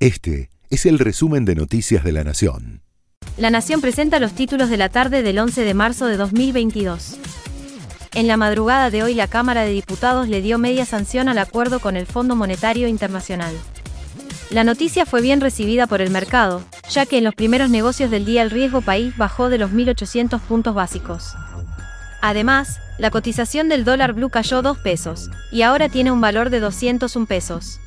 Este es el resumen de Noticias de la Nación. La Nación presenta los títulos de la tarde del 11 de marzo de 2022. En la madrugada de hoy la Cámara de Diputados le dio media sanción al acuerdo con el Fondo Monetario Internacional. La noticia fue bien recibida por el mercado, ya que en los primeros negocios del día el riesgo país bajó de los 1.800 puntos básicos. Además, la cotización del dólar blue cayó 2 pesos, y ahora tiene un valor de 201 pesos.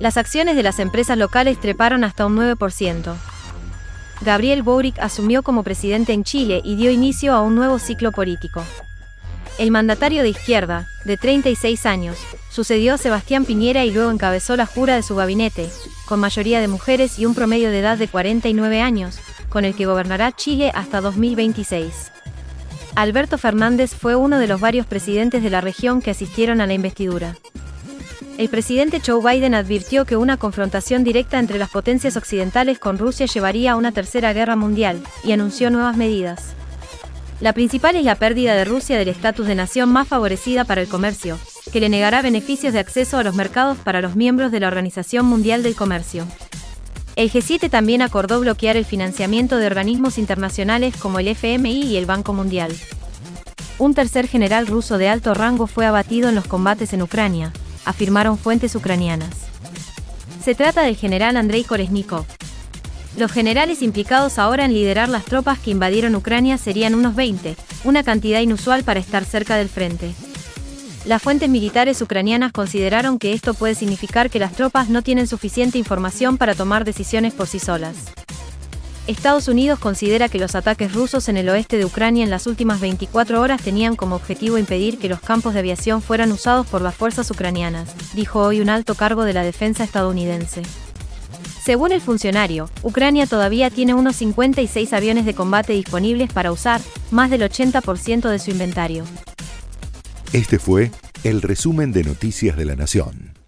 Las acciones de las empresas locales treparon hasta un 9%. Gabriel Boric asumió como presidente en Chile y dio inicio a un nuevo ciclo político. El mandatario de izquierda, de 36 años, sucedió a Sebastián Piñera y luego encabezó la jura de su gabinete, con mayoría de mujeres y un promedio de edad de 49 años, con el que gobernará Chile hasta 2026. Alberto Fernández fue uno de los varios presidentes de la región que asistieron a la investidura. El presidente Joe Biden advirtió que una confrontación directa entre las potencias occidentales con Rusia llevaría a una tercera guerra mundial, y anunció nuevas medidas. La principal es la pérdida de Rusia del estatus de nación más favorecida para el comercio, que le negará beneficios de acceso a los mercados para los miembros de la Organización Mundial del Comercio. El G7 también acordó bloquear el financiamiento de organismos internacionales como el FMI y el Banco Mundial. Un tercer general ruso de alto rango fue abatido en los combates en Ucrania, afirmaron fuentes ucranianas. Se trata del general Andrei Koresnikov, los generales implicados ahora en liderar las tropas que invadieron Ucrania serían unos 20, una cantidad inusual para estar cerca del frente. Las fuentes militares ucranianas consideraron que esto puede significar que las tropas no tienen suficiente información para tomar decisiones por sí solas. Estados Unidos considera que los ataques rusos en el oeste de Ucrania en las últimas 24 horas tenían como objetivo impedir que los campos de aviación fueran usados por las fuerzas ucranianas, dijo hoy un alto cargo de la defensa estadounidense. Según el funcionario, Ucrania todavía tiene unos 56 aviones de combate disponibles para usar, más del 80% de su inventario. Este fue el resumen de Noticias de la Nación.